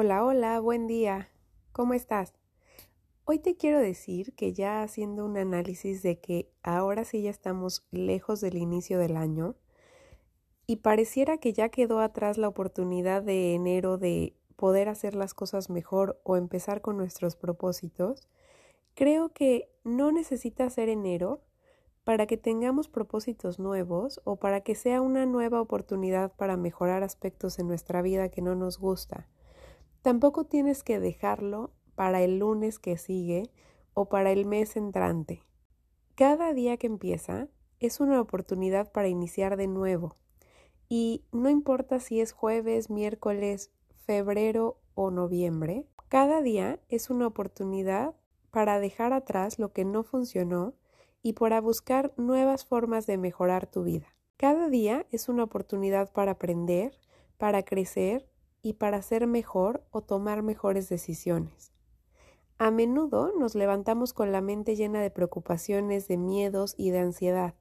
Hola, hola, buen día. ¿Cómo estás? Hoy te quiero decir que ya haciendo un análisis de que ahora sí ya estamos lejos del inicio del año y pareciera que ya quedó atrás la oportunidad de enero de poder hacer las cosas mejor o empezar con nuestros propósitos, creo que no necesita ser enero para que tengamos propósitos nuevos o para que sea una nueva oportunidad para mejorar aspectos en nuestra vida que no nos gusta Tampoco tienes que dejarlo para el lunes que sigue o para el mes entrante. Cada día que empieza es una oportunidad para iniciar de nuevo. Y no importa si es jueves, miércoles, febrero o noviembre, cada día es una oportunidad para dejar atrás lo que no funcionó y para buscar nuevas formas de mejorar tu vida. Cada día es una oportunidad para aprender, para crecer y para ser mejor o tomar mejores decisiones. A menudo nos levantamos con la mente llena de preocupaciones, de miedos y de ansiedad,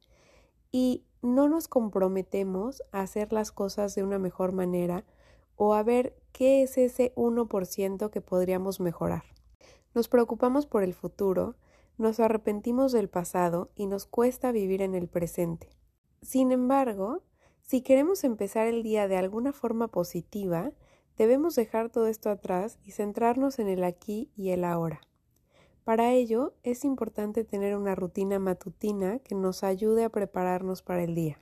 y no nos comprometemos a hacer las cosas de una mejor manera o a ver qué es ese 1% que podríamos mejorar. Nos preocupamos por el futuro, nos arrepentimos del pasado y nos cuesta vivir en el presente. Sin embargo, si queremos empezar el día de alguna forma positiva, Debemos dejar todo esto atrás y centrarnos en el aquí y el ahora. Para ello es importante tener una rutina matutina que nos ayude a prepararnos para el día.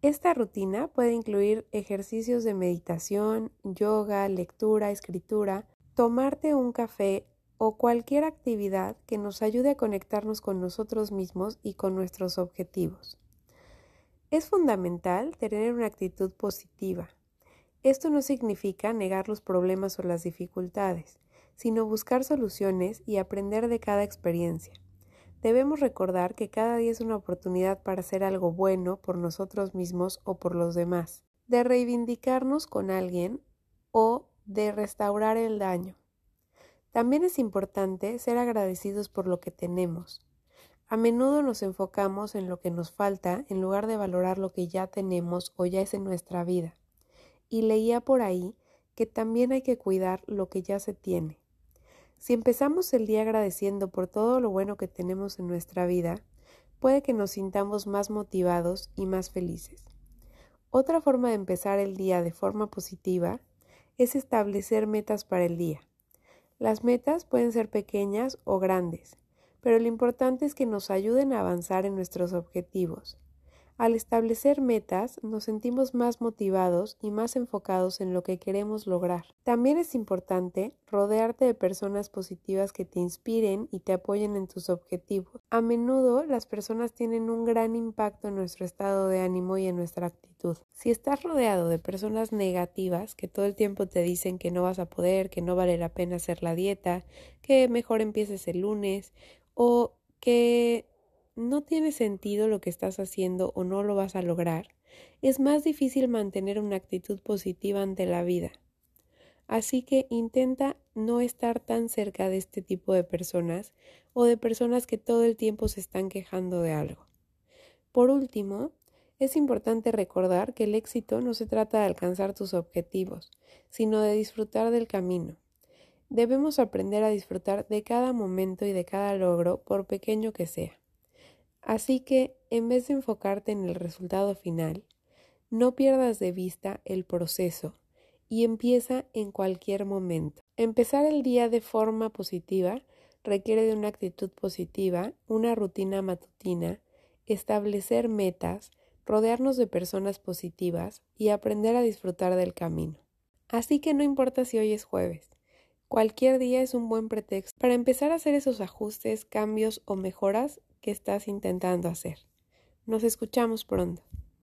Esta rutina puede incluir ejercicios de meditación, yoga, lectura, escritura, tomarte un café o cualquier actividad que nos ayude a conectarnos con nosotros mismos y con nuestros objetivos. Es fundamental tener una actitud positiva, esto no significa negar los problemas o las dificultades, sino buscar soluciones y aprender de cada experiencia. Debemos recordar que cada día es una oportunidad para hacer algo bueno por nosotros mismos o por los demás, de reivindicarnos con alguien o de restaurar el daño. También es importante ser agradecidos por lo que tenemos. A menudo nos enfocamos en lo que nos falta en lugar de valorar lo que ya tenemos o ya es en nuestra vida y leía por ahí que también hay que cuidar lo que ya se tiene. Si empezamos el día agradeciendo por todo lo bueno que tenemos en nuestra vida, puede que nos sintamos más motivados y más felices. Otra forma de empezar el día de forma positiva es establecer metas para el día. Las metas pueden ser pequeñas o grandes, pero lo importante es que nos ayuden a avanzar en nuestros objetivos al establecer metas nos sentimos más motivados y más enfocados en lo que queremos lograr. También es importante rodearte de personas positivas que te inspiren y te apoyen en tus objetivos. A menudo las personas tienen un gran impacto en nuestro estado de ánimo y en nuestra actitud. Si estás rodeado de personas negativas que todo el tiempo te dicen que no vas a poder, que no vale la pena hacer la dieta, que mejor empieces el lunes o que no tiene sentido lo que estás haciendo o no lo vas a lograr, es más difícil mantener una actitud positiva ante la vida. Así que intenta no estar tan cerca de este tipo de personas o de personas que todo el tiempo se están quejando de algo. Por último, es importante recordar que el éxito no se trata de alcanzar tus objetivos, sino de disfrutar del camino. Debemos aprender a disfrutar de cada momento y de cada logro, por pequeño que sea. Así que, en vez de enfocarte en el resultado final, no pierdas de vista el proceso y empieza en cualquier momento. Empezar el día de forma positiva requiere de una actitud positiva, una rutina matutina, establecer metas, rodearnos de personas positivas y aprender a disfrutar del camino. Así que no importa si hoy es jueves, cualquier día es un buen pretexto para empezar a hacer esos ajustes, cambios o mejoras que estás intentando hacer. Nos escuchamos pronto.